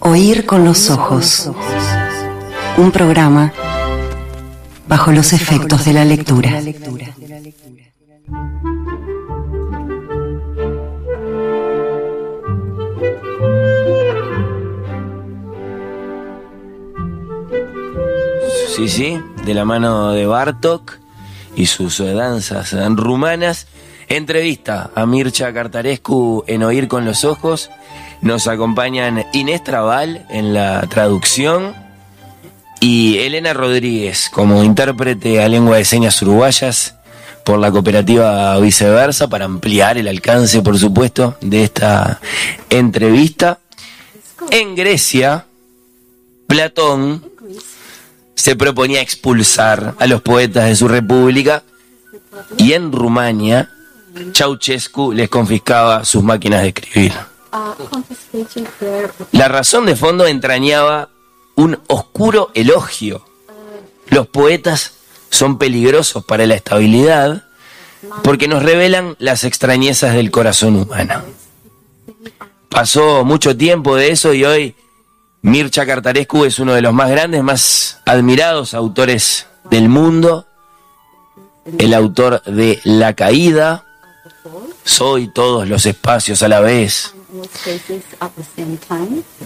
Oír con los ojos. Un programa bajo los efectos de la lectura. Sí, sí, de la mano de Bartok y sus danzas rumanas. Entrevista a Mircha Cartarescu en Oír con los Ojos. Nos acompañan Inés Trabal en la traducción y Elena Rodríguez como intérprete a lengua de señas uruguayas por la cooperativa Viceversa para ampliar el alcance, por supuesto, de esta entrevista. En Grecia, Platón se proponía expulsar a los poetas de su república y en Rumania Ceausescu les confiscaba sus máquinas de escribir. La razón de fondo entrañaba un oscuro elogio. Los poetas son peligrosos para la estabilidad porque nos revelan las extrañezas del corazón humano. Pasó mucho tiempo de eso y hoy Mircha Cartarescu es uno de los más grandes, más admirados autores del mundo. El autor de La Caída, Soy todos los espacios a la vez.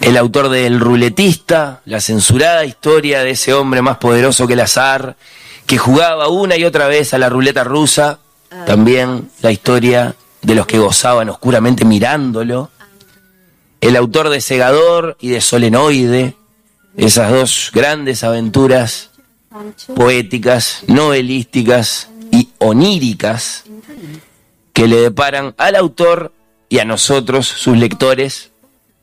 El autor de El Ruletista, la censurada historia de ese hombre más poderoso que el azar, que jugaba una y otra vez a la ruleta rusa. También la historia de los que gozaban oscuramente mirándolo el autor de Segador y de Solenoide, esas dos grandes aventuras poéticas, novelísticas y oníricas que le deparan al autor y a nosotros, sus lectores,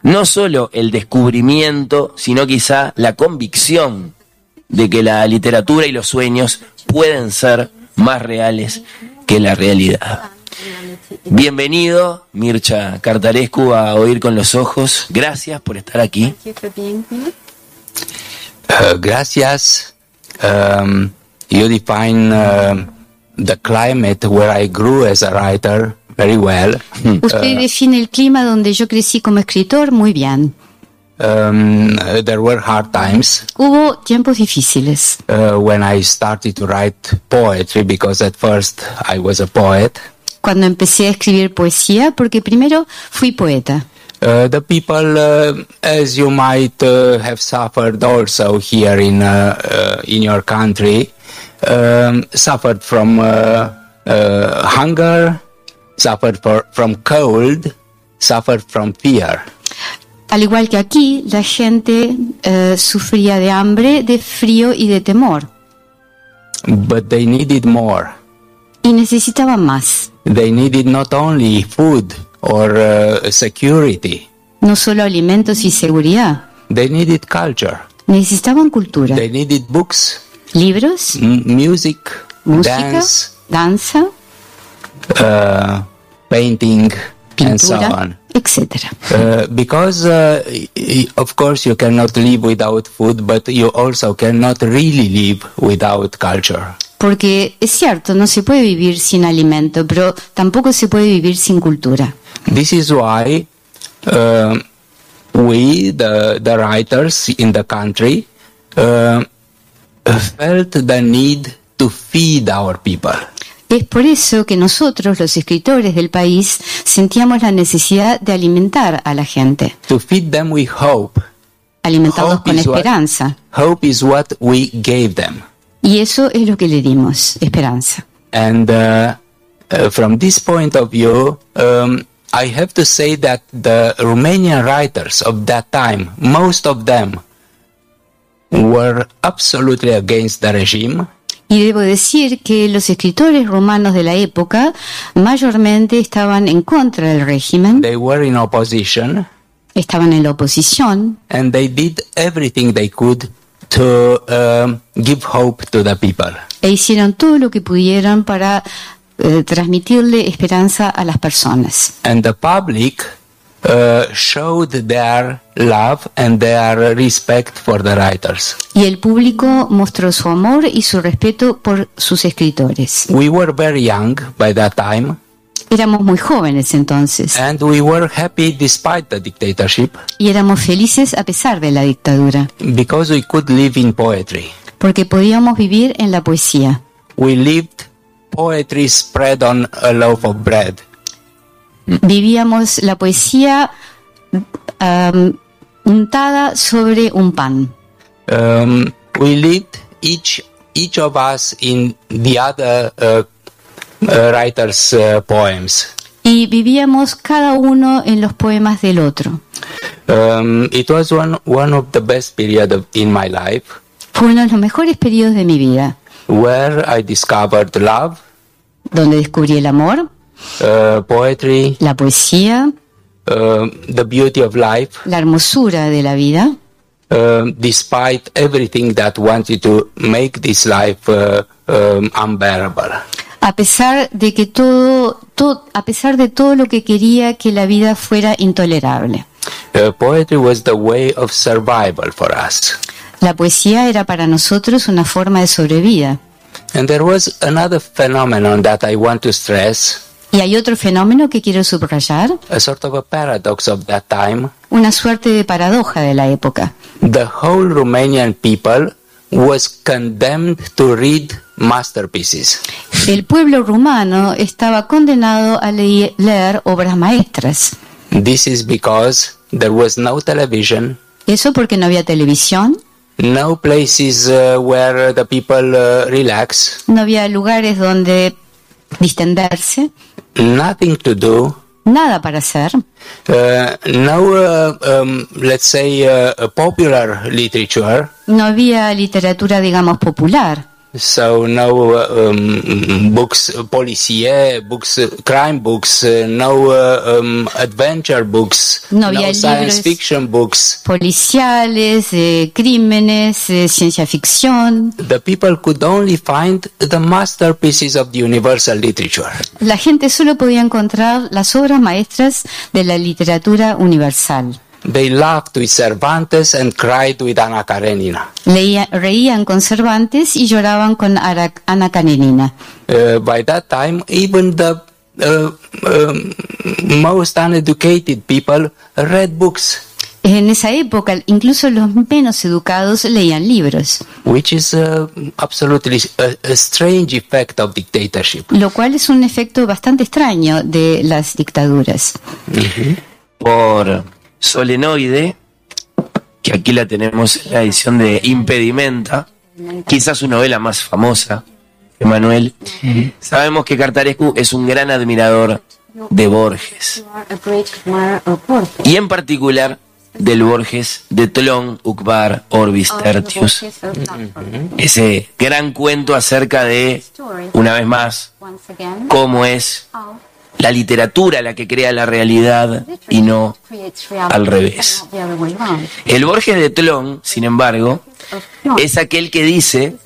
no solo el descubrimiento, sino quizá la convicción de que la literatura y los sueños pueden ser más reales que la realidad. Bienvenido, Mircha Cartarescu, a Oír con los Ojos. Gracias por estar aquí. Uh, gracias. Um, you define uh, the climate where I grew as a writer very well. Usted define el clima donde yo crecí como escritor muy bien. Um, there were hard times Hubo tiempos difíciles uh, when I started to write poetry because at first I was a poet. cuando empecé a escribir poesía porque primero fui poeta. Uh, the people, uh, as you might uh, have suffered also here in uh, uh, in your country, um, suffered from uh, uh, hunger, suffered for, from cold, suffered from fear. Al igual que aquí, la gente eh, sufría de hambre, de frío y de temor. But they needed more. Y necesitaban más. They needed not only food or uh, security. No solo alimentos y seguridad. They needed culture. Necesitaban cultura. They needed books, Libros, music, música, dance, danza, uh, painting, and so on. etc. Uh, because, uh, of course, you cannot live without food, but you also cannot really live without culture. Porque es cierto, no se puede vivir sin alimento, pero tampoco se puede vivir sin cultura. This is why uh, we, the, the writers in the country, uh, felt the need to feed our people. Es por eso que nosotros, los escritores del país, sentíamos la necesidad de alimentar a la gente, To feed them with hope. alimentarlos Hope con is what- esperanza. Hope is what we gave them. Y eso es lo que le dimos, esperanza. And uh, uh, from this point of view, um, I have to say that the Romanian writers of that time, most of them, were absolutely against the regime. Y debo decir que los escritores romanos de la época mayormente estaban en contra del régimen, They were in opposition, estaban en la oposición and they did everything they could to um, give hope to the people. e hicieron todo lo que pudieron para eh, transmitirle esperanza a las personas. And the public showed their love and their respect for the writers. Y el público mostró su amor y su respeto por sus escritores. We were very young by that time. Éramos muy jóvenes entonces and we were happy despite the dictatorship y éramos felices a pesar de la dictadura, because we could live in poetry. porque podíamos vivir en la poesía. We lived poetry spread on a loaf of bread. Vivíamos la poesía am, untada sobre un pan. Um, we lived each each of us in the other uh, uh, writer's uh, poems. Y vivíamos cada uno en los poemas del otro. Um, it was one one of the best period of, in my life Fue uno de los mejores periodos de mi vida, where I discovered love, donde descubrí el amor, uh, poetry, la poesía, uh, the beauty of life, la hermosura de la vida, uh, despite everything that wanted to make this life um, unbearable. a pesar de que todo, to- a pesar de todo lo que quería que la vida fuera intolerable. Poetry was the way of survival for us. La poesía era para nosotros una forma de sobrevida. And there was another phenomenon that I want to stress, Y hay otro fenómeno que quiero subrayar, a sort of a paradox of that time. una suerte de paradoja de la época. The whole Romanian people was condemned to read masterpieces. El pueblo rumano estaba condenado a leer obras maestras. This is because there was no television, Eso porque no había televisión, no places uh, where the people uh, relax, no había lugares donde distenderse, nothing to do, nada para hacer, uh, no, uh, um, let's say, uh, popular literature. no había literatura, digamos, popular. So no uh, um, books, uh, policier, books, uh, crime books, no um, adventure books, No había science fiction books. policiales, de crímenes, de ciencia ficción. The people could only find the masterpieces of the universal literature. La gente solo podía encontrar las obras maestras de la literatura universal. They laughed with Cervantes and cried with Ana Karenina. Leía- reían con Cervantes y lloraban con Ara- Ana Karenina. Uh, by that time, even the uh, um, most uneducated people read books, En esa época, incluso los menos educados leían libros, which is uh, absolutely a, a strange effect of dictatorship. lo cual es un efecto bastante extraño de las dictaduras. por Solenoide, que aquí la tenemos en la edición de Impedimenta, quizás su novela más famosa, Emanuel. Sabemos que Cartarescu es un gran admirador de Borges, y en particular del Borges de Tlon Ukbar Orbis Tertius, ese gran cuento acerca de, una vez más, cómo es la literatura la que crea la realidad y no al revés. El Borges de Tlon, sin embargo, es aquel que dice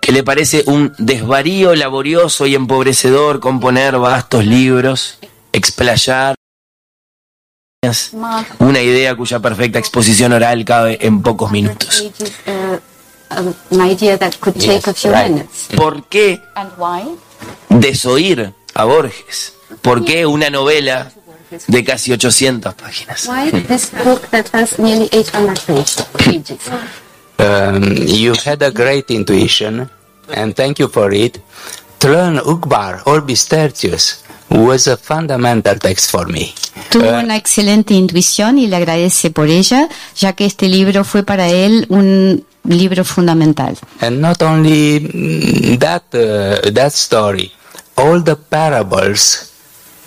que le parece un desvarío laborioso y empobrecedor componer vastos libros, explayar una idea cuya perfecta exposición oral cabe en pocos minutos. ¿Por qué desoír a Borges? ¿Por qué una novela de casi 800 páginas? Um, you had a great intuition, and thank you for it. Tlön Ukbar, Orbis Tertius, was a fundamental text for me. Tuvo una excelente intuición y le agradece por ella, ya que este libro fue para él un libro fundamental. And not only mm, that, uh, that story, all the parables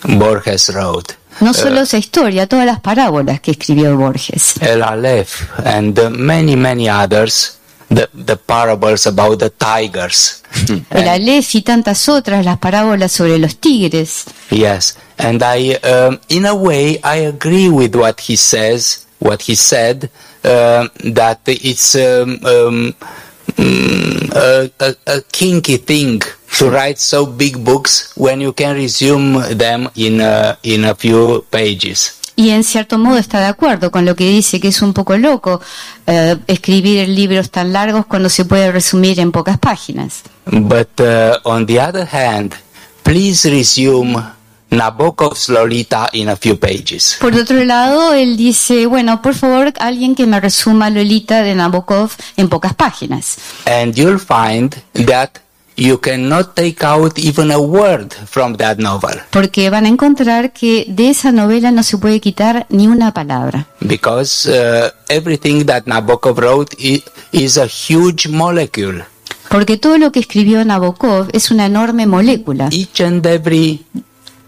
Borges wrote. No solo esa historia, todas las parábolas que escribió Borges. El Aleph and uh, many, many others, the, the parables about the tigers. El Aleph y tantas otras, las parábolas sobre los tigres. Yes, and I, um, in a way, I agree with what he says, what he said, um that it's um, um, mm, a, a, a kinky thing to write so big books when you can resume them in a, in a few pages. Y en cierto modo está de acuerdo con lo que dice, que es un poco loco eh, escribir libros tan largos cuando se puede resumir en pocas páginas. But uh, on the other hand, please resume Nabokov's Lolita in a few pages. Por otro lado, él dice, bueno, por favor, alguien que me resuma Lolita de Nabokov en pocas páginas. And you'll find that you cannot take out even a word from that novel Porque van a encontrar que de esa novela no se puede quitar ni una palabra. because uh, everything that Nabokov wrote is a huge molecule. Porque todo lo que escribió Nabokov es una enorme molécula, Each and every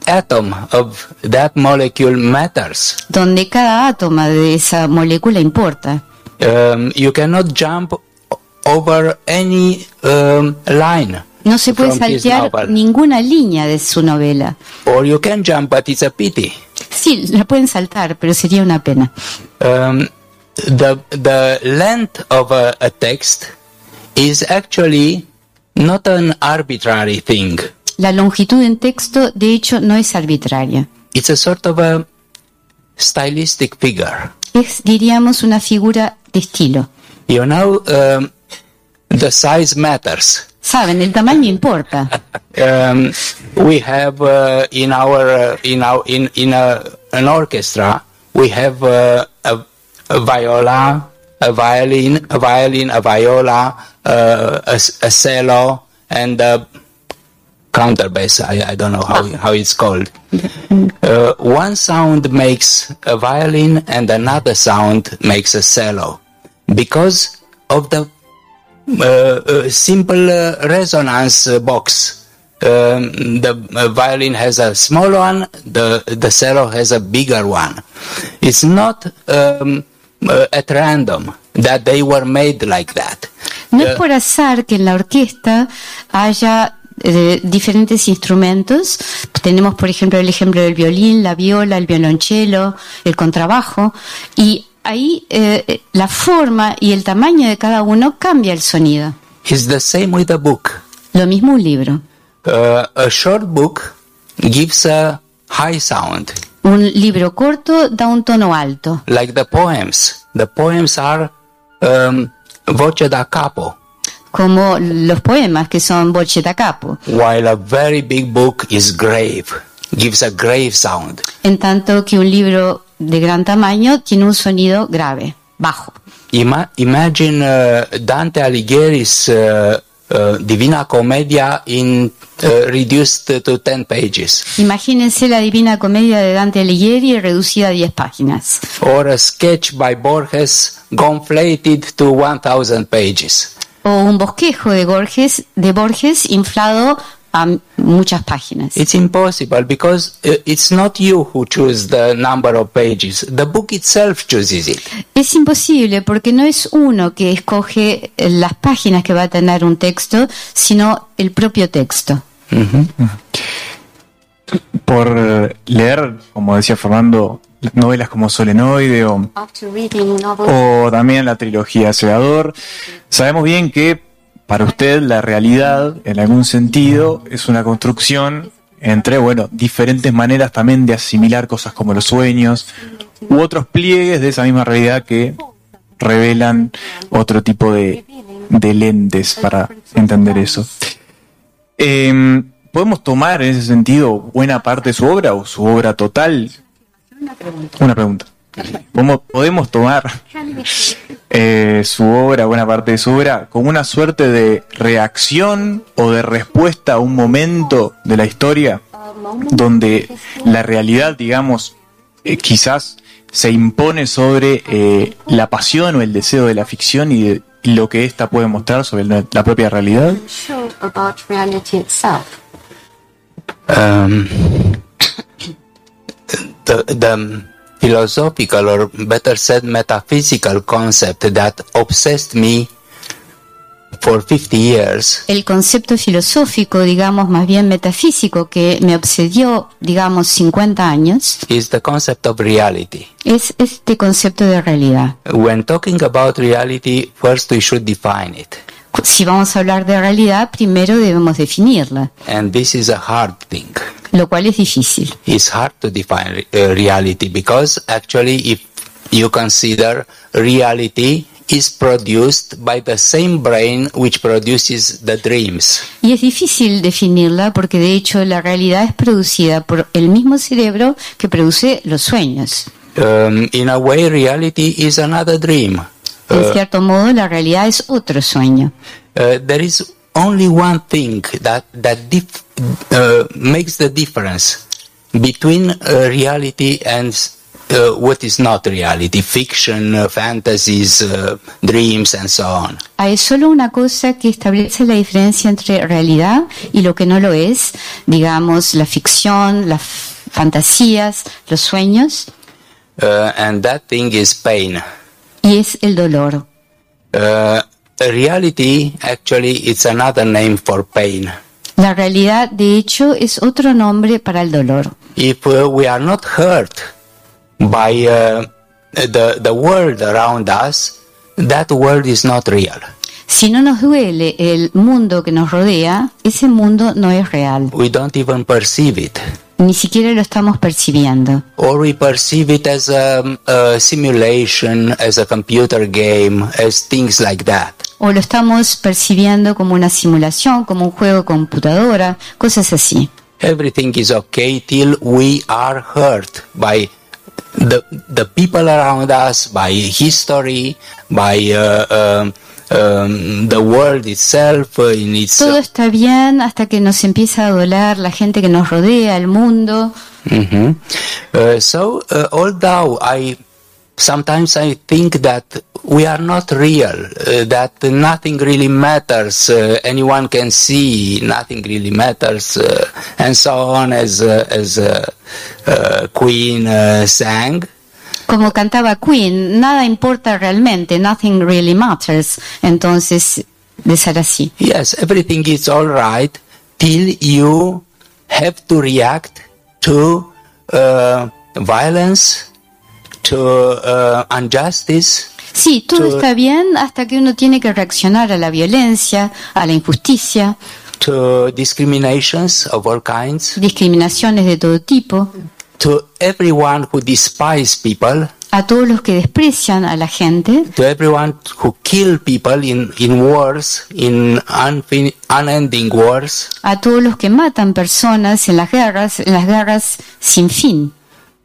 atom of that molecule matters. donde cada átomo de esa molécula importa. Um, you cannot jump over any um, line. No se puede saltear ninguna línea de su novela. Or you can jump, but it's a pity. Sí, la pueden saltar, pero sería una pena. Um, the the length of a, a text is actually not an arbitrary thing. La longitud en texto, de hecho, no es arbitraria. It's a sort of a stylistic figure. Es, diríamos, una figura de estilo. You know, um, the size matters. Saben, el tamaño importa. Um, we have uh, in our uh, in our in in a, an orchestra we have uh, a, a viola, a violin, a violin, a viola, uh, a, a cello, and a counterbass. I, I don't know how how it's called. Uh, one sound makes a violin, and another sound makes a cello, because of the uh, uh, simple uh, resonance box. Um, the uh, violin has a small one, the the cello has a bigger one. It's not um, uh, at random that they were made like that. No es por azar que en la orquesta haya eh, diferentes instrumentos. Tenemos, por ejemplo, el ejemplo del violín, la viola, el violonchelo, el contrabajo. Y ahí eh, la forma y el tamaño de cada uno cambia el sonido. It's the same with a book. Lo mismo un libro. Uh, a short book gives a high sound, Un libro corto da un tono alto, like the poems. The poems are um, voce da capo, como los poemas que son voce da capo. while a very big book is grave, gives a grave sound. En tanto que un libro de gran tamaño tiene un sonido grave, bajo. Ima- imagine uh, Dante Alighieri's uh, uh, Divina Commedia in reduced to 10 pages, Imagínense la Divina Comedia de Dante Alighieri reducida a 10 páginas. or a sketch by Borges gonflated to 1000 pages. O un bosquejo de Borges, de Borges inflado a muchas páginas. It's impossible because uh, it's not you who choose the number of pages. The book itself chooses it. Es imposible porque no es uno que escoge eh, las páginas que va a tener un texto, sino el propio texto. Por eh, leer, como decía Fernando, novelas como Solenoide o, o también la trilogía Segador, sabemos bien que para usted la realidad, en algún sentido, es una construcción entre, bueno, diferentes maneras también de asimilar cosas como los sueños u otros pliegues de esa misma realidad que revelan otro tipo de, lentes para entender eso. Eh, ¿Podemos tomar en ese sentido buena parte de su obra o su obra total? Una pregunta. ¿Podemos, podemos tomar eh, su obra, buena parte de su obra, como una suerte de reacción o de respuesta a un momento de la historia donde la realidad, digamos, eh, quizás se impone sobre eh, la pasión o el deseo de la ficción y, de- lo que ésta puede mostrar sobre la, propia realidad? show about reality itself. Um, the, the philosophical, or better said, metaphysical concept that obsessed me for 50 years El concepto filosófico, digamos, más bien metafísico, que me obsedió, digamos, 50 años, is the concept of reality. es este concepto de realidad. When talking about reality, first we should define it. Si vamos a hablar de realidad, primero debemos definirla, And this is a hard thing. lo cual es difícil. It's hard to define uh, reality because actually, if you consider reality is produced by the same brain which produces the dreams. Y es difícil definirla porque de hecho la realidad es producida por el mismo cerebro que produce los sueños. Um, in a way, reality is another dream. En cierto modo, la realidad es otro sueño. Uh, there is only one thing that that dif- uh, makes the difference between uh, reality and uh, what is not reality, fiction, fantasies, dreams, and so on. Hay solo una cosa que establece la diferencia entre realidad y lo que no lo es, digamos, la ficción, las fantasías, los sueños, and that thing is pain. Y es el dolor. Uh, reality actually it's another name for pain. La realidad, de hecho, es otro nombre para el dolor. If uh, we are not hurt by uh, the the world around us, that world is not real. Si no nos duele el mundo que nos rodea, ese mundo no es real. We don't even perceive it, Ni siquiera lo estamos percibiendo. or we perceive it as a, a simulation, as a computer game, as things like that. O lo estamos percibiendo como una simulación, como un juego de computadora, cosas así. Everything is okay till we are hurt by the the people around us, by history, by uh, um, um, the world itself uh, in its. Todo está bien hasta que nos empieza a doler la gente que nos rodea, el mundo. Mhm. Uh, so, uh, although I sometimes I think that we are not real, uh, that nothing really matters, uh, anyone can see, nothing really matters, uh, and so on, as uh, as uh, uh, Queen uh, sang. Como cantaba Queen, nada importa realmente, nothing really matters. Entonces, de ser así. Yes, everything is all right till you have to react to uh, violence, to uh, injustice, Sí, todo Todo- está bien hasta que uno tiene que reaccionar a la violencia, a la injusticia, to discriminations of all kinds, discriminaciones de todo tipo, to everyone who despise people, a todos los que desprecian a la gente, to everyone who kill people in, in wars, in unending wars, a todos los que matan personas en las guerras, en las guerras sin fin,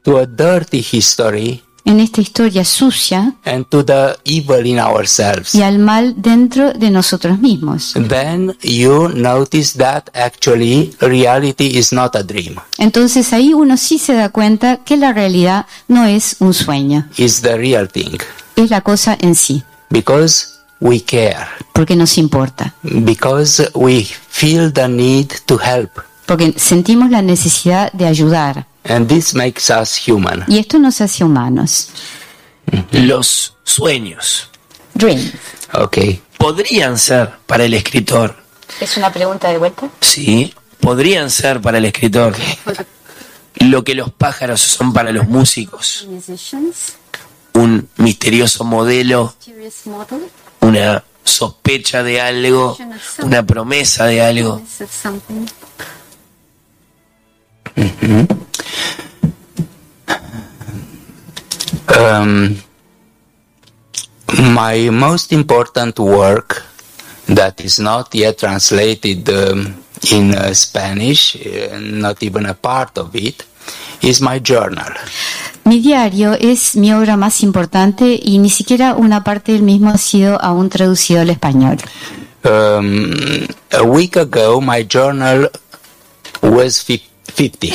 to a dirty history, en esta historia sucia and to the evil in ourselves. y al mal dentro de nosotros mismos. Then you notice that actually reality is not a dream, Entonces ahí uno sí se da cuenta que la realidad no es un sueño, it's the real thing. es la cosa en sí, Because we care, porque nos importa, because we feel the need to help, porque sentimos la necesidad de ayudar and this makes us human. y esto nos hace humanos. Los sueños Dream. Okay. podrían ser para el escritor, ¿Es una pregunta de vuelta? sí, podrían ser para el escritor lo que los pájaros son para los músicos, Musicians, un misterioso modelo, una sospecha de algo, una promesa de algo. this of Um, my most important work that is not yet translated um, in uh, Spanish, uh, not even a part of it, is my journal. Mi diario es mi obra más importante y ni siquiera una parte del mismo ha sido aún traducido al español. Um, a week ago, my journal was fif- 50.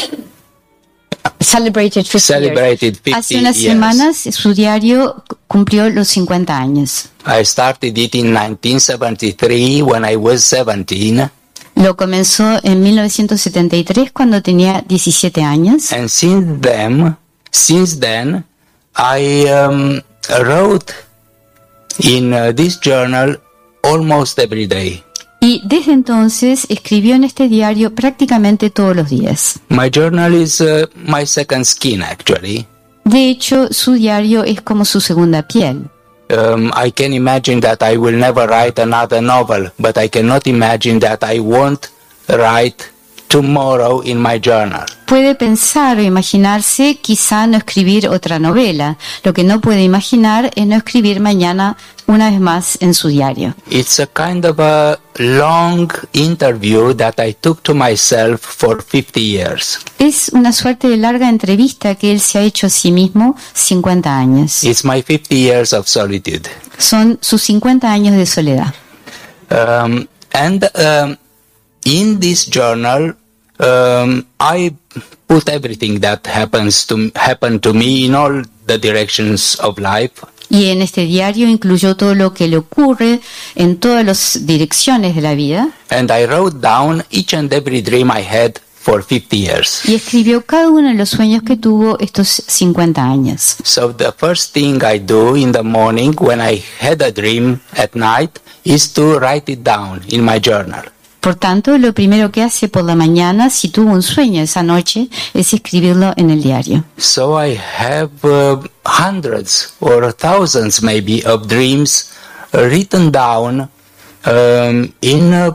Celebrated 50 Celebrated 50 Hace unas years. semanas su diario cumplió los 50 años. I started it in 1973 when I was 17, Lo comenzó en 1973 cuando tenía 17 años and since then, since then, I um, wrote in uh, this journal almost every day. Y desde entonces escribió en este diario prácticamente todos los días. My journal is uh, my second skin, actually. De hecho, su diario es como su segunda piel. Um, I can imagine that I will never write another novel, but I cannot imagine that I won't write tomorrow in my journal. puede pensar o imaginarse quizá no escribir otra novela. Lo que no puede imaginar es no escribir mañana una vez más en su diario. It's a kind of a long interview that I took to myself for 50 years. Es una suerte de larga entrevista que él se ha hecho a sí mismo 50 años. It's my 50 years of solitude. Son sus 50 años de soledad. Um, and um, in this journal, um, I put everything that happens to happen to me in all the directions of life. Y en este diario incluyó todo lo que le ocurre en todas las direcciones de la vida And I wrote down each and every dream I had for 50 years. y escribió cada uno de los sueños que tuvo estos 50 años. So the first thing I do in the morning when I had a dream at night is to write it down in my journal. Por tanto, lo primero que hace por la mañana, si tuvo un sueño esa noche, es escribirlo en el diario. So I have uh, hundreds or thousands maybe of dreams written down um, in uh,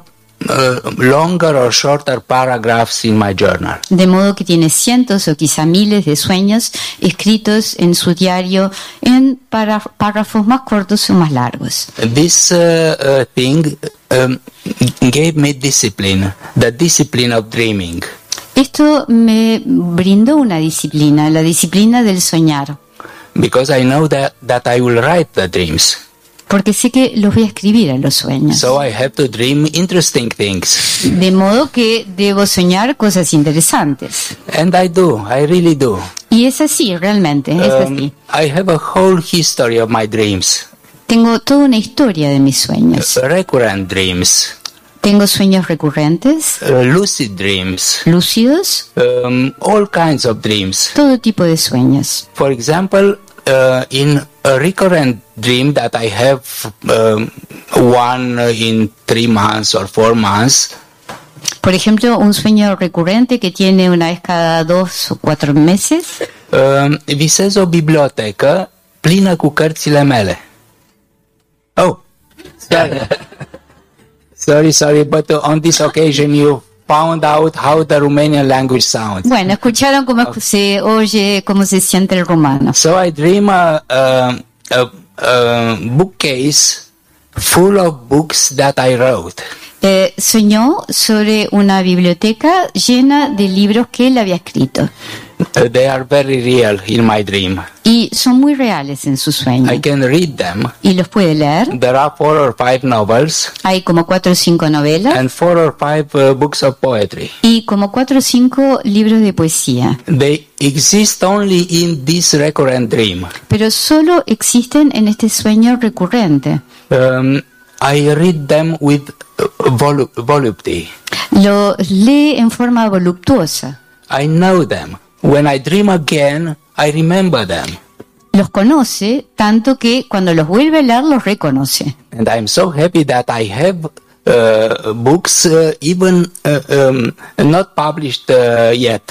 uh, longer or shorter paragraphs in my journal. De modo que tiene cientos o quizá miles de sueños escritos en su diario en párrafos más cortos o más largos. This uh, uh, thing um, gave me discipline, the discipline of dreaming. Esto me brindó una disciplina, la disciplina del soñar, because I know that, that I will write the dreams. Porque sé que los voy a escribir en los sueños. So I have to dream interesting things. De modo que debo soñar cosas interesantes. And I do, I really do. Y es así, realmente, es Um, así. I have a whole history of my dreams, Tengo toda una historia de mis sueños. recurrent dreams, Tengo sueños recurrentes, uh, lucid dreams, lúcidos, um, all kinds of dreams. todo tipo de sueños. For example, uh, in a recurrent dream that I have um, one in three months or four months, Por ejemplo, un sueño recurrente que tiene una vez cada dos o cuatro meses. um, visez o bibliotecă plină cu cărțile mele. Oh, sorry. sorry, sorry, but on this occasion you found out how the Romanian language sounds. Bueno, escucharon cómo se oye, cómo se siente el rumano. So I dream a, a, a, a bookcase full of books that I wrote. Eh, soñó sobre una biblioteca llena de libros que él había escrito. Uh, they are very real in my dream. Y son muy reales en su sueño. I can read them. Y los puede leer. There are four or five novels Hay como cuatro o cinco novelas and four or five uh, books of poetry. y como cuatro o cinco libros de poesía. They exist only in this recurrent dream. Pero solo existen en este sueño recurrente. Um, I read them with uh, volu- volupty. Lee en forma voluptuosa. I know them. When I dream again, I remember them. Los conoce tanto que cuando los vuelve a leer los reconoce. And I'm so happy that I have uh, books uh, even uh, um, not published yet.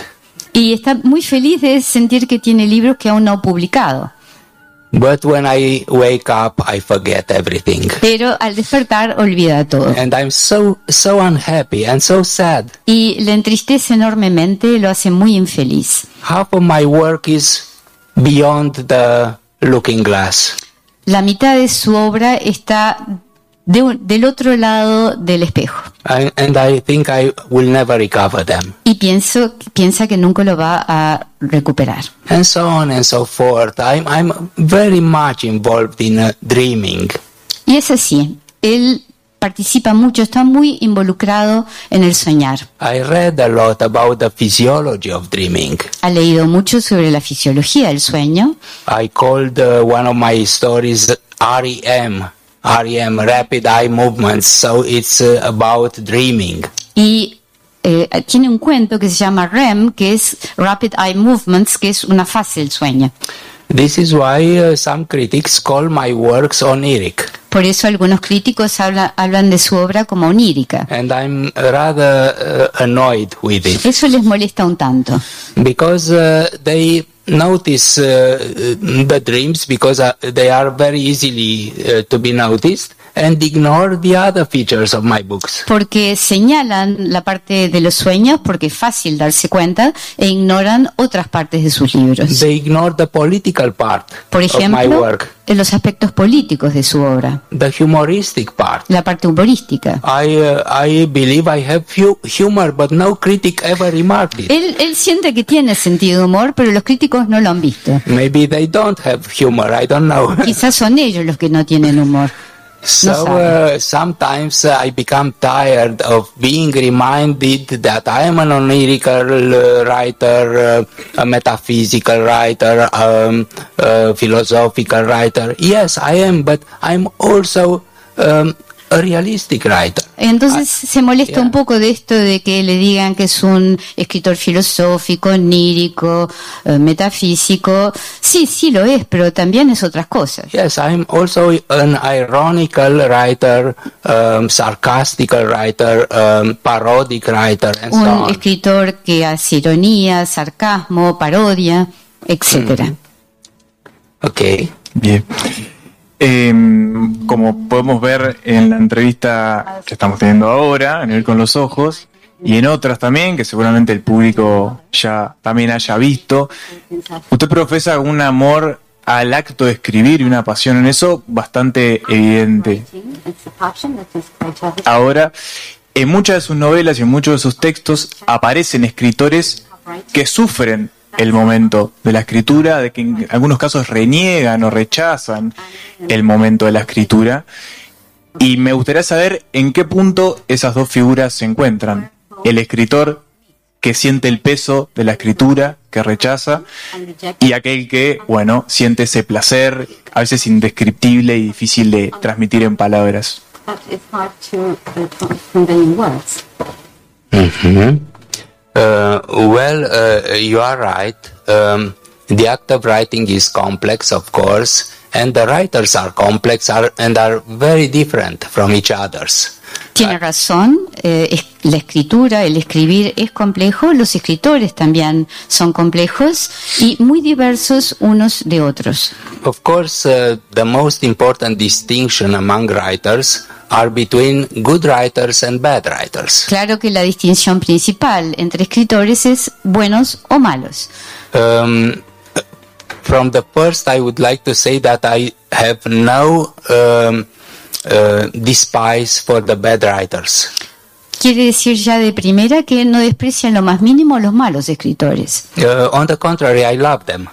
Y está muy feliz de sentir que tiene libros que aún no ha publicado. But when I wake up, I forget everything. Pero al despertar olvida todo. And I'm so, so unhappy and so sad. Y le entristece enormemente, lo hace muy infeliz. Half of my work is beyond the looking glass. La mitad de su obra está de un- del otro lado del espejo. And I think I will never recover them. Y pienso, piensa que nunca lo va a recuperar. And so on and so forth. I'm, I'm very much involved in uh, dreaming. Y es así. Él participa mucho, está muy involucrado en el soñar. I read a lot about the physiology of dreaming. Ha leído mucho sobre la fisiología del sueño. I called uh, one of my stories REM, REM, Rapid Eye Movements. So it's uh, about dreaming. Y eh, tiene un cuento que se llama REM, que es Rapid Eye Movements, que es una fase del sueño. This is why uh, some critics call my works oniric. Por eso algunos críticos habla- hablan de su obra como onírica. And I'm rather uh, annoyed with it Eso les molesta un tanto, because uh, they notice uh, the dreams because uh, they are very easily uh, to be noticed and ignore the other features of my books. porque señalan la parte de los sueños porque es fácil darse cuenta e ignoran otras partes de sus libros. They ignore the political part Por of my ejemplo, work, en los aspectos políticos de su obra, the humoristic part. la parte humorística. I uh, I believe I have hu- humor, but no critic ever remarked it. Él, él siente que tiene sentido de humor, pero los críticos no lo han visto. Maybe they don't have humor. I don't know. Quizás son ellos los que no tienen humor. So uh, sometimes uh, I become tired of being reminded that I am an onirical uh, writer, uh, a metaphysical writer, um, a philosophical writer. Yes, I am, but I'm also um, realistic writer. Entonces se molesta yeah. un poco de esto de que le digan que es un escritor filosófico, onírico, eh, metafísico. Sí, sí lo es, pero también es otras cosas. Yes, I'm also an ironical writer, um, sarcastical writer, um, parodic writer, and so Un on. escritor que hace ironía, sarcasmo, parodia, etcétera. Okay. Bien. Em, como podemos ver en la entrevista que estamos teniendo ahora, en el con los ojos, y en otras también, que seguramente el público ya también haya visto, usted profesa un amor al acto de escribir y una pasión en eso bastante evidente. Ahora, en muchas de sus novelas y en muchos de sus textos aparecen escritores que sufren el momento de la escritura, de que en algunos casos reniegan o rechazan el momento de la escritura. Y me gustaría saber en qué punto esas dos figuras se encuentran. El escritor que siente el peso de la escritura, que rechaza, y aquel que, bueno, siente ese placer, a veces indescriptible y difícil de transmitir en palabras. Uh, well, uh, you are right. Um, the act of writing is complex, of course, and the writers are complex are, and are very different from each others. Tiene razón, eh, es- la escritura, el escribir es complejo, los escritores también son complejos y muy diversos unos de otros. Of course, uh, the most important distinction among writers are between good writers and bad writers. Claro que la distinción principal entre escritores es buenos o malos. Um, from the first, I would like to say that I have no um, uh, despise for the bad writers. Quiere decir ya de primera que no desprecian lo más mínimo a los malos escritores. Uh, on the contrary, I love them.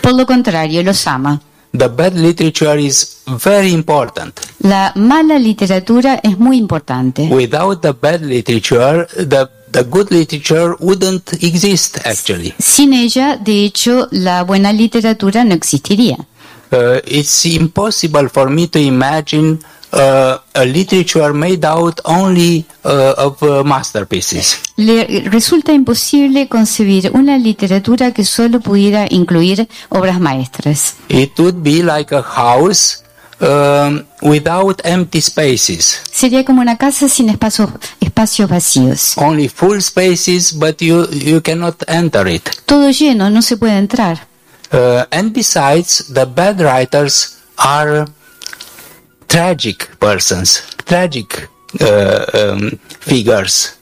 Por lo contrario, los ama. The bad literature is very important. La mala literatura es muy importante. Without the bad literature, the, the good literature wouldn't exist actually. Sin ella, de hecho, la buena literatura no existiría. Uh, it's impossible for me to imagine uh, a literature made out only uh, of uh, masterpieces. Le resulta imposible concebir una literatura que solo pudiera incluir obras maestras. It would be like a house um, without empty spaces, Sería como una casa sin espacios, espacios vacíos. only full spaces, but you, you cannot enter it. Todo lleno, no se puede entrar. Uh, and besides, the bad writers are tragic persons, tragic uh, um, figures.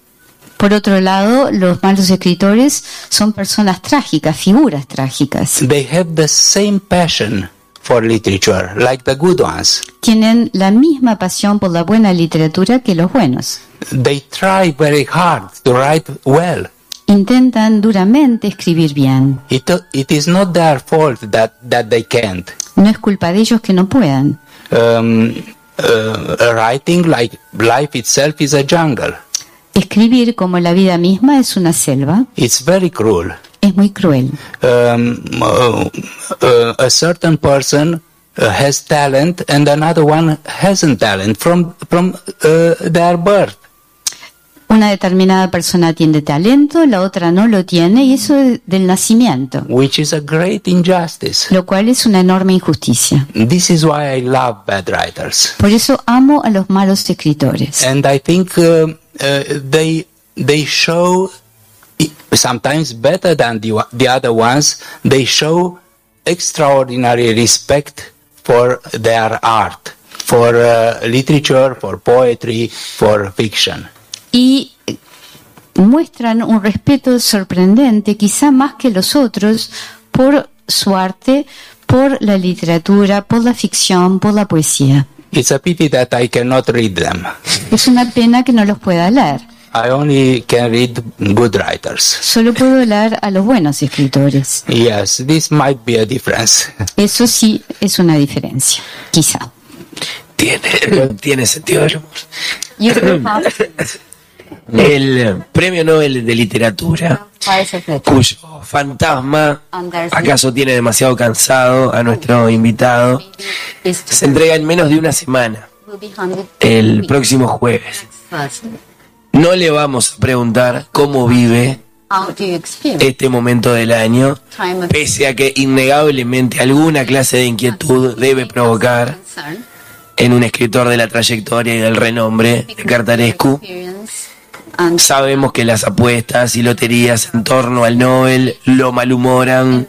Por otro lado, los malos escritores son personas trágicas, figuras trágicas. They have the same passion for literature like the good ones. Tienen la misma pasión por la buena literatura que los buenos. They try very hard to write well. Intentan duramente escribir bien. It, it is not their fault that, that they can't. No es culpa de ellos que no puedan. Um, uh, writing like life itself is a jungle. Escribir como la vida misma es una selva. It's very cruel. Es muy cruel. um, uh, uh, a certain person uh, has talent and another one hasn't talent from from uh, their birth. Una determinada persona tiene talento, la otra no lo tiene, y eso es del nacimiento, which is a great injustice. lo cual es una enorme injusticia. This is why I love bad writers, Por eso amo a los malos escritores. and I think uh, uh, they they show sometimes better than the the other ones. They show extraordinary respect for their art, for uh, literature, for poetry, for fiction. Y muestran un respeto sorprendente, quizá más que los otros, por su arte, por la literatura, por la ficción, por la poesía. It's a pity that I cannot read them. Es una pena que no los pueda leer. I only can read good writers. Solo puedo leer a los buenos escritores. Yes, this might be a difference. Eso sí es una diferencia, quizá. Tiene, tiene sentido del humor. El premio Nobel de Literatura, cuyo fantasma acaso tiene demasiado cansado a nuestro invitado, se entrega en menos de una semana, el próximo jueves. No le vamos a preguntar cómo vive este momento del año, pese a que innegablemente alguna clase de inquietud debe provocar en un escritor de la trayectoria y del renombre de Cartarescu. Sabemos que las apuestas y loterías en torno al Nobel lo malhumoran,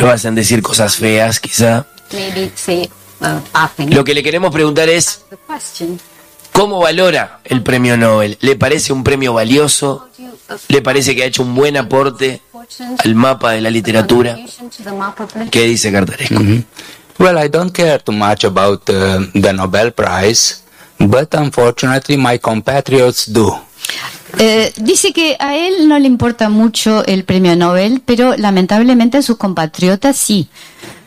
lo hacen decir cosas feas quizá. Lo que le queremos preguntar es, ¿cómo valora el premio Nobel? ¿Le parece un premio valioso? ¿Le parece que ha hecho un buen aporte al mapa de la literatura? ¿Qué dice Cartarescu? Well, I don't care too much about uh, the Nobel Prize, but unfortunately my compatriots do. Eh, dice que a él no le importa mucho el premio Nobel, pero lamentablemente a sus compatriotas sí.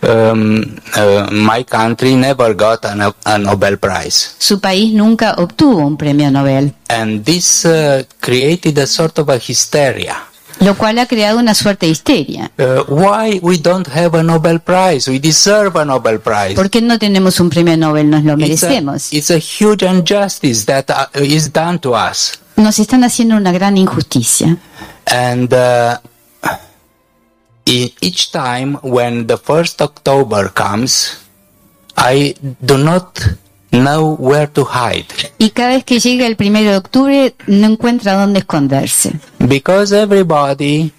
Um, uh, my country never got a, a Nobel Prize. Su país nunca obtuvo un premio Nobel, And this uh, created a sort of a hysteria. Lo cual ha creado una suerte de histeria. Uh, why we don't have a Nobel Prize? We deserve a Nobel Prize. ¿Por qué no tenemos un premio Nobel? Nos lo It's a, merecemos. it's a huge injustice that uh, is done to us. Nos están haciendo una gran injusticia. And uh, e- each time when the first October comes, I do not know where to hide Y cada vez que llega el primero de octubre no encuentra dónde esconderse. because everybody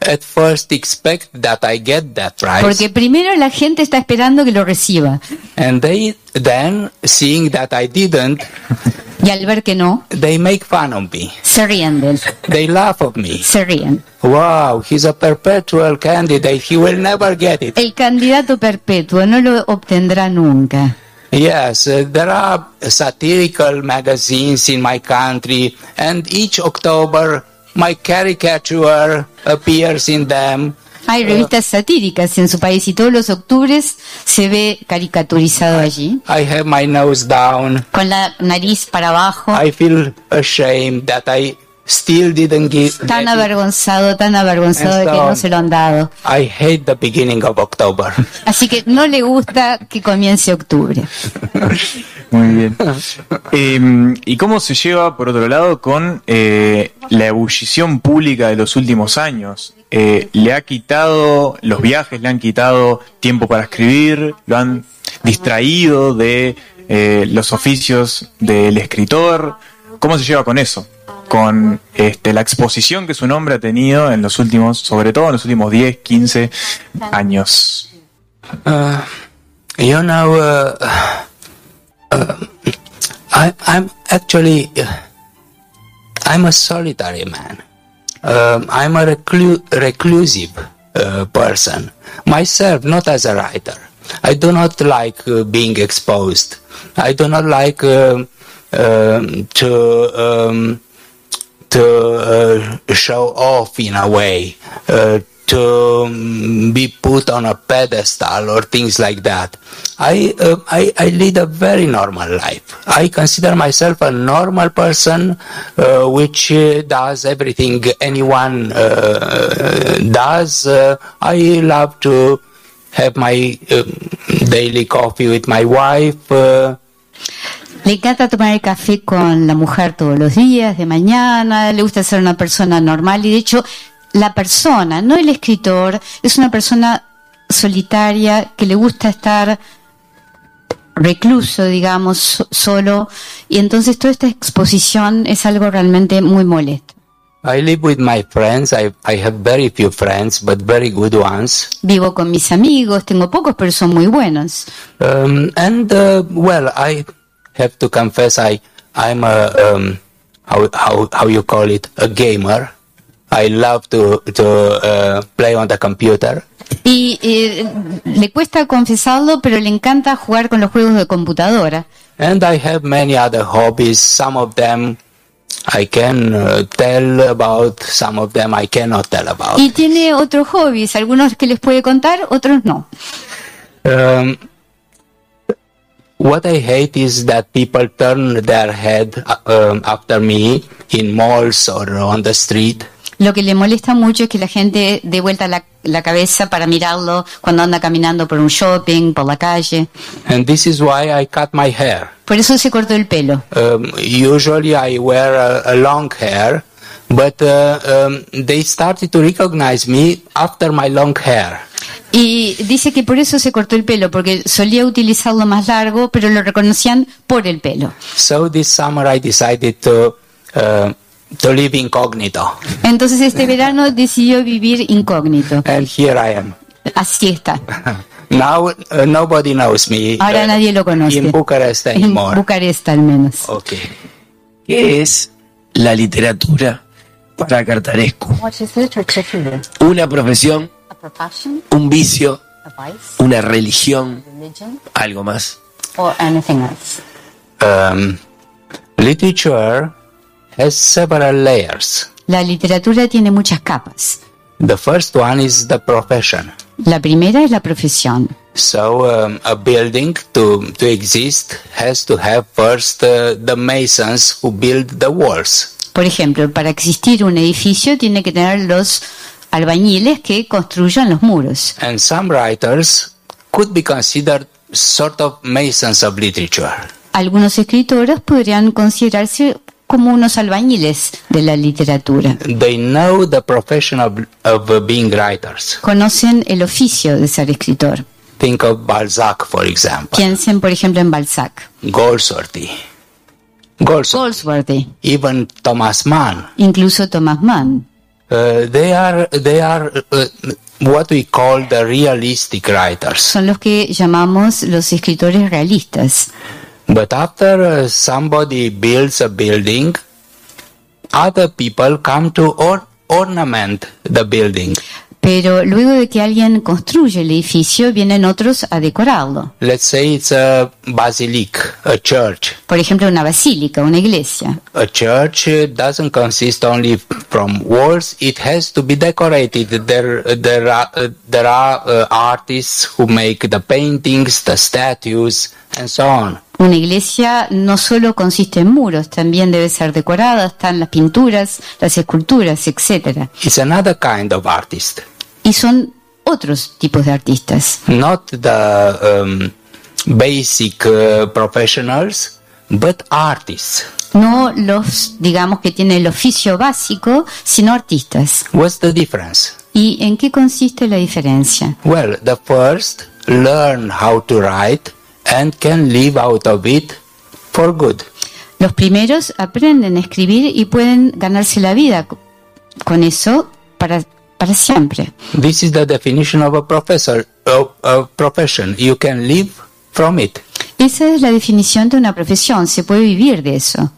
at first expect that I get that prize, Porque primero la gente está esperando que lo reciba. and they then seeing that I didn't, Y al ver que no, they make fun of me. se ríen de él. They laugh of me. Se ríen. Wow, he's a perpetual candidate. He will never get it. El candidato perpetuo no lo obtendrá nunca. Yes, uh, there are satirical magazines in my country, and each October my caricature appears in them. Hay revistas satíricas en su país y todos los octubres se ve caricaturizado allí, I have my nose down. con la nariz para abajo, I feel ashamed that I still didn't give. tan avergonzado, tan avergonzado de que no se lo han dado. I hate the beginning of October. Así que no le gusta que comience octubre. Muy bien. Eh, ¿Y cómo se lleva, por otro lado, con eh, la ebullición pública de los últimos años? Eh, ¿Le ha quitado los viajes, le han quitado tiempo para escribir, lo han distraído de eh, los oficios del escritor? ¿Cómo se lleva con eso? Con este, la exposición que su nombre ha tenido en los últimos, sobre todo en los últimos 10, 15 años. Uh, you know, uh, uh, I, I'm actually, uh, I'm a solitary man. Um, I'm a reclu- reclusive uh, person myself, not as a writer. I do not like uh, being exposed. I do not like um, to um, to uh, show off in a way, uh, to um, be put on a pedestal or things like that. I, uh, I I lead a very normal life. I consider myself a normal person, uh, which uh, does everything anyone uh, does. I love to have my um, daily coffee with my wife. Le encanta tomar el café con la mujer todos los días, de mañana, le gusta ser una persona normal y de hecho la persona, no el escritor, es una persona solitaria que le gusta estar recluso, digamos, so- solo y entonces toda esta exposición es algo realmente muy molesto. I live with my friends. I, I have very few friends, but very good ones. Vivo con mis amigos, tengo pocos, pero son muy buenos. Um, and uh, well, I have to confess, I I'm a um, how how how you call it a gamer. I love to to uh, play on the computer. Y eh, le cuesta confesarlo, pero le encanta jugar con los juegos de computadora. And I have many other hobbies. Some of them I can uh, tell about, some of them I cannot tell about. Y tiene otros hobbies, algunos que les puede contar, otros no. Um, what I hate is that people turn their head um, after me in malls or on the street. Lo que le molesta mucho es que la gente dé vuelta la, la cabeza para mirarlo cuando anda caminando por un shopping, por la calle. And this is why I cut my hair. Por eso se cortó el pelo. Um, usually I wear a, a long hair, but uh, um, they started to recognize me after my long hair. Y dice que por eso se cortó el pelo, porque solía utilizarlo más largo, pero lo reconocían por el pelo. So this summer I decided to uh, to live incognito, Entonces este verano decidió vivir incógnito. and here I am. Así está. Now uh, nobody knows me Ahora uh, nadie lo conoce. in Bucharest En anymore. Bucarest al menos. Okay. ¿Qué es la literatura para Cartarescu? What is literature to you? Una profesión, un vicio, a vice, una religión, religion, algo más. or anything else? Um, literature has several layers. La literatura tiene muchas capas. The first one is the profession. La primera es la profesión. So um, a building to to exist has to have first uh, the masons who build the walls. Por ejemplo, para existir un edificio tiene que tener los albañiles que construyan los muros. And some writers could be considered sort of masons of literature. Algunos escritores podrían considerarse como unos albañiles de la literatura. They know the profession of, of being writers. Conocen el oficio de ser escritor. Think of Balzac, for example, Piensen, por ejemplo, en Balzac, Goldsworthy, Goldsworthy, Goldsworthy, even Thomas Mann. incluso Thomas Mann. Uh, they are they are uh, what we call the realistic writers. Son los que llamamos los escritores realistas. But after uh, somebody builds a building, other people come to or- ornament the building. Pero luego de que alguien construye el edificio, vienen otros a decorarlo. Let's say it's a basilic, a church. Por ejemplo, una basílica, una iglesia. A church uh, doesn't consist only from walls; it has to be decorated. There, there are, uh, there are uh, artists who make the paintings, the statues, and so on. Una iglesia no solo consiste en muros, también debe ser decorada, están las pinturas, las esculturas, etc. It's another kind of artist, Y son otros tipos de artistas, not the um, basic uh, professionals, but artists. no los, digamos, que tienen el oficio básico, sino artistas. What's the difference? ¿Y en qué consiste la diferencia? Well, the first learn how to write and can live out of it for good. Los primeros aprenden a escribir y pueden ganarse la vida co- con eso para, para siempre. This is the definition of a professor of a profession. You can live from it. Esa es la definición de una profesión, se puede vivir de eso.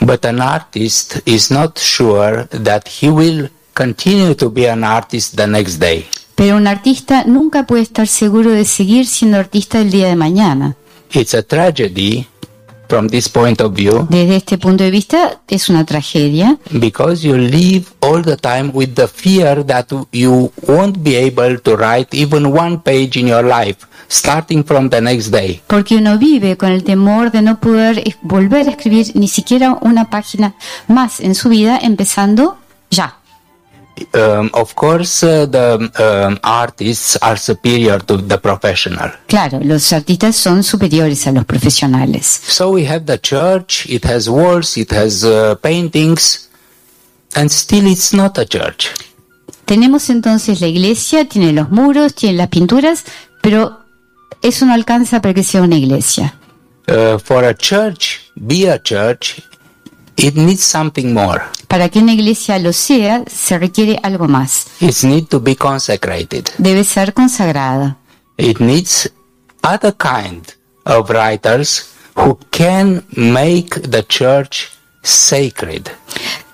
But an artist is not sure that he will continue to be an artist the next day. Pero un artista nunca puede estar seguro de seguir siendo artista el día de mañana. It's a tragedy from this point of view Desde este punto de vista es una tragedia because you live all the time with the fear that you won't be able to write even one page in your life starting from the next day. porque uno vive con el temor de no poder volver a escribir ni siquiera una página más en su vida empezando ya. Um, of course, uh, the um, artists are superior to the professional. Claro, los artistas son superiores a los profesionales. So we have the church, it has walls, it has uh, paintings, and still it's not a church. Tenemos entonces la iglesia, tiene los muros, tiene las pinturas, pero eso no alcanza para que sea una iglesia. Uh, for a church, be a church, it needs something more. Para que una iglesia lo sea, se requiere algo más. It needs to be consecrated. Debe ser consagrada. It needs other kind of writers who can make the church sacred.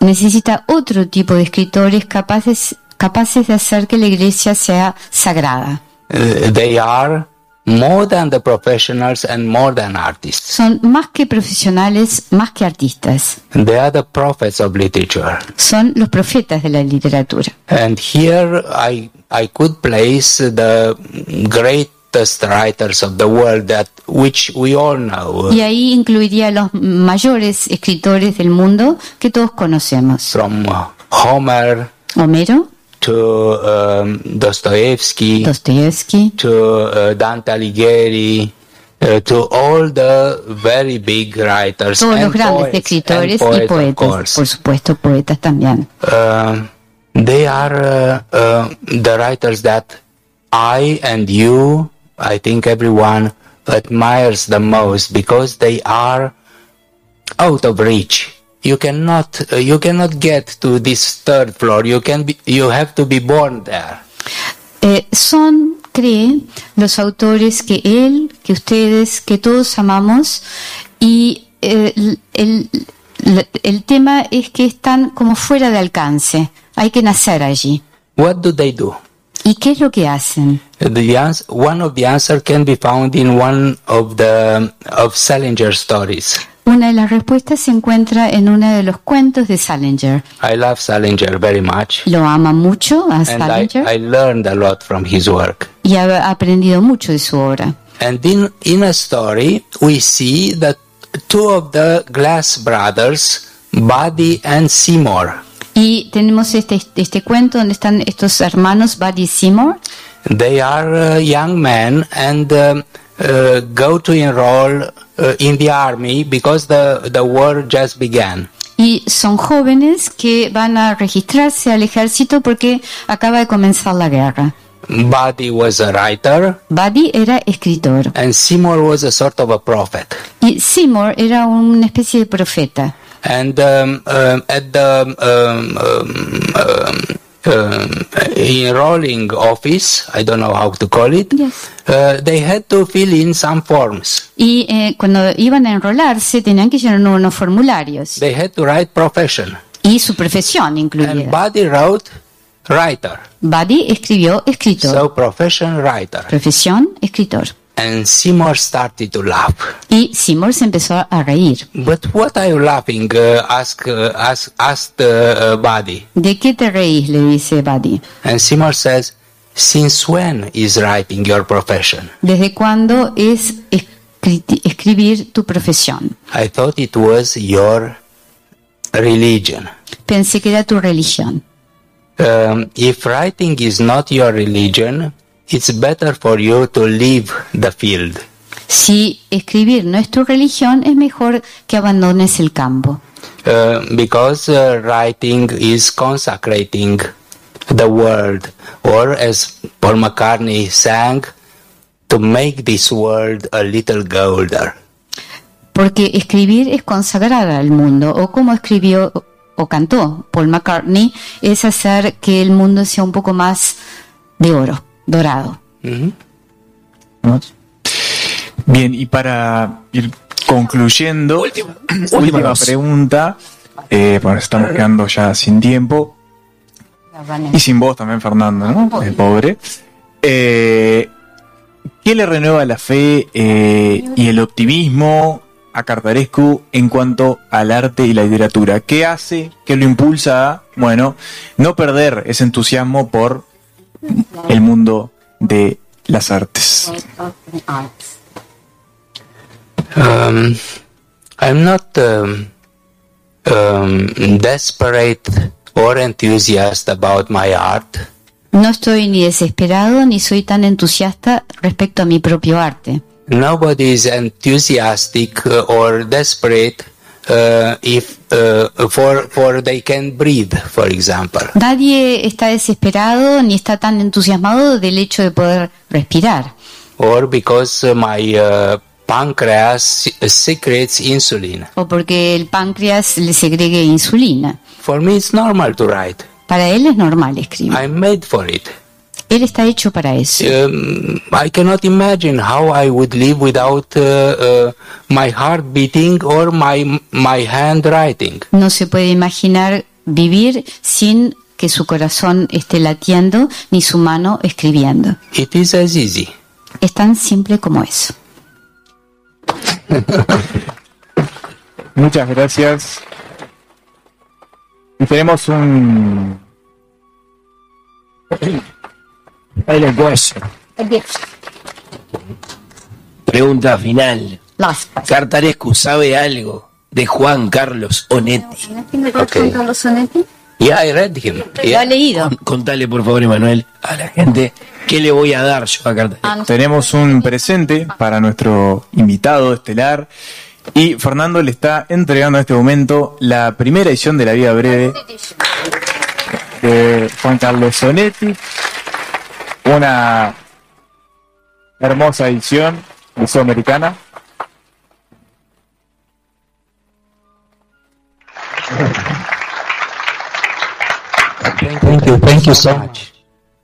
Necesita otro tipo de escritores capaces, capaces de hacer que la iglesia sea sagrada. Uh, they are more than the professionals and more than artists. Son más que profesionales, más que artistas. They are the prophets of literature. Son los profetas de la literatura. And here I, I could place the greatest writers of the world that which we all know. Y ahí incluiría a los mayores escritores del mundo que todos conocemos. From Homer Homero, to um, Dostoevsky Dostoyevsky, to uh, Dante Alighieri uh, to all the very big writers todos los and grandes poets, escritores and y poets, of poetas, course. por supuesto, poetas también. Um, they are uh, uh, the writers that I and you, I think everyone admires the most because they are out of reach. You cannot, uh, you cannot get to this third floor. You can be, you have to be born there. Eh, son, cree, los autores que él, que ustedes, que todos amamos y eh, el, el- el tema es que están como fuera de alcance. Hay que nacer allí. What do they do? ¿Y qué es lo que hacen? The ans- one of the answer can be found in one of the of Salinger stories. Una de las respuestas se encuentra en uno de los cuentos de Salinger. I love Salinger very much, Lo ama mucho a and I, Salinger I learned a lot from his work. y ha aprendido mucho de su obra. And in in a story, we see that two of the Glass brothers, Buddy and Seymour, Y tenemos este, este cuento donde están estos hermanos Buddy y Seymour. they are uh, young men and um, uh, go to enroll uh, in the army because the the war just began. Y son jóvenes que van a registrarse al ejército porque acaba de comenzar la guerra. Buddy was a writer, Buddy era escritor and Seymour was a sort of a prophet. y Seymour era una especie de profeta. And um, um, at the um, um, um, enrolling office, I don't know how to call it, Yes. uh, they had to fill in some forms. Y eh, cuando iban a enrolarse tenían que llenar unos formularios They had to write profession. y su profesión And incluida. Buddy wrote writer. Buddy escribió escritor, So profession writer. profesión escritor. And Seymour started to laugh. Y Seymour se empezó a reír. But what are you laughing? Uh, ask, uh, ask, asked uh, uh, Buddy. ¿De qué te reís? le dice Buddy. And Seymour says, since when is writing your profession? ¿Desde cuándo es escri- escribir tu profesión? I thought it was your religion. Pensé que era tu religión. Um, if writing is not your religion, it's better for you to leave the field. Si escribir no es tu religión, es mejor que abandones el campo. Uh, because uh, writing is consecrating the world, or as Paul McCartney sang, to make this world a little golder. Porque escribir es consagrar al mundo, o como escribió o cantó Paul McCartney, es hacer que el mundo sea un poco más de oro, dorado. ¿no? Bien, y para ir concluyendo, última, pregunta, eh, porque nos estamos quedando ya sin tiempo, y sin vos también, Fernando, ¿no? El pobre. Eh, ¿Qué le renueva la fe eh, y el optimismo a Cartarescu en cuanto al arte y la literatura? ¿Qué hace, qué lo impulsa a, bueno, no perder ese entusiasmo por el mundo de las artes? of the arts. Um, I'm not um, um, desperate or enthusiast about my art. No estoy ni desesperado ni soy tan entusiasta respecto a mi propio arte. Nobody is enthusiastic or desperate if uh, for for they can breathe, for example. Nadie está desesperado ni está tan entusiasmado del hecho de poder respirar. or because uh, my uh, pancreas secretes insulin. o porque el páncreas le segregue insulina. For me, it's normal to write. Para él es normal escribir. I'm made for it. Él está hecho para eso. Um, I cannot imagine how I would live without uh, uh, my heart beating or my my handwriting. No se puede imaginar vivir sin que su corazón esté latiendo ni su mano escribiendo. It is as easy. Es tan simple como eso. Muchas gracias. Y tenemos un Le cuello. Pregunta final. Cartarescu sabe algo de Juan Carlos Onetti. Okay. Juan Carlos Sonetti? Yeah, I read him. Lo ha Yeah. leído. Contale por favor, Emanuel, a la gente qué le voy a dar yo a Cartarescu. Tenemos un presente para nuestro invitado estelar y Fernando le está entregando en este momento la primera edición de La Vida Breve de Juan Carlos Sonetti. Una hermosa edición sudamericana. Thank you. Thank you so much.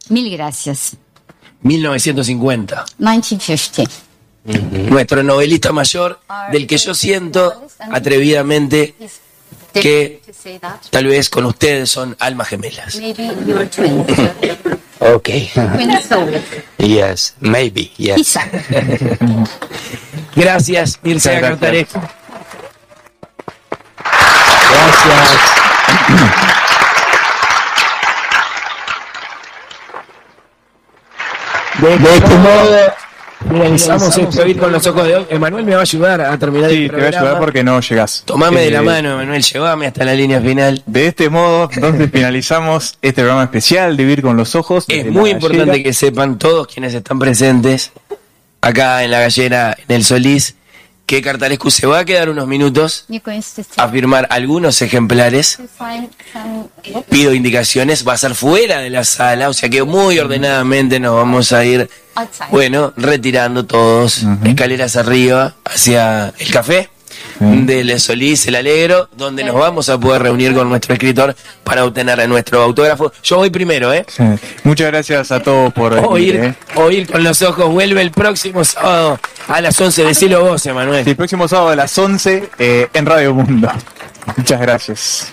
Mil gracias. 1950. 1950. Nuestro novelista mayor, del que yo siento atrevidamente que tal vez con ustedes son almas gemelas. Okay. Yes, maybe. Yes. Quizá. Gracias, Mircea gracias. De este modo, finalizamos este Oír con los ojos de hoy. Emanuel me va a ayudar a terminar Sí, el te voy a programa. ayudar porque no llegas. Tomame de la Eh, mano, Emanuel, llévame hasta la línea final. De este modo, entonces finalizamos este programa especial de Vivir con los Ojos. Es muy importante gallera. que sepan todos quienes están presentes acá en la gallera, en el Solís, que Cartarescu se va a quedar unos minutos a firmar algunos ejemplares. Pido indicaciones, va a ser fuera de la sala, o sea que muy ordenadamente nos vamos a ir, bueno, retirando todos, escaleras arriba, hacia el café del Solís, el Alegro, donde nos vamos a poder reunir con nuestro escritor para obtener nuestro autógrafo. Yo voy primero, ¿eh? Sí. Muchas gracias a todos por venir, eh. oír con los ojos vuelve el próximo sábado a las 11. Decilo vos, Emanuel. Sí, el próximo sábado a las 11 eh, en Radio Mundo. Muchas gracias.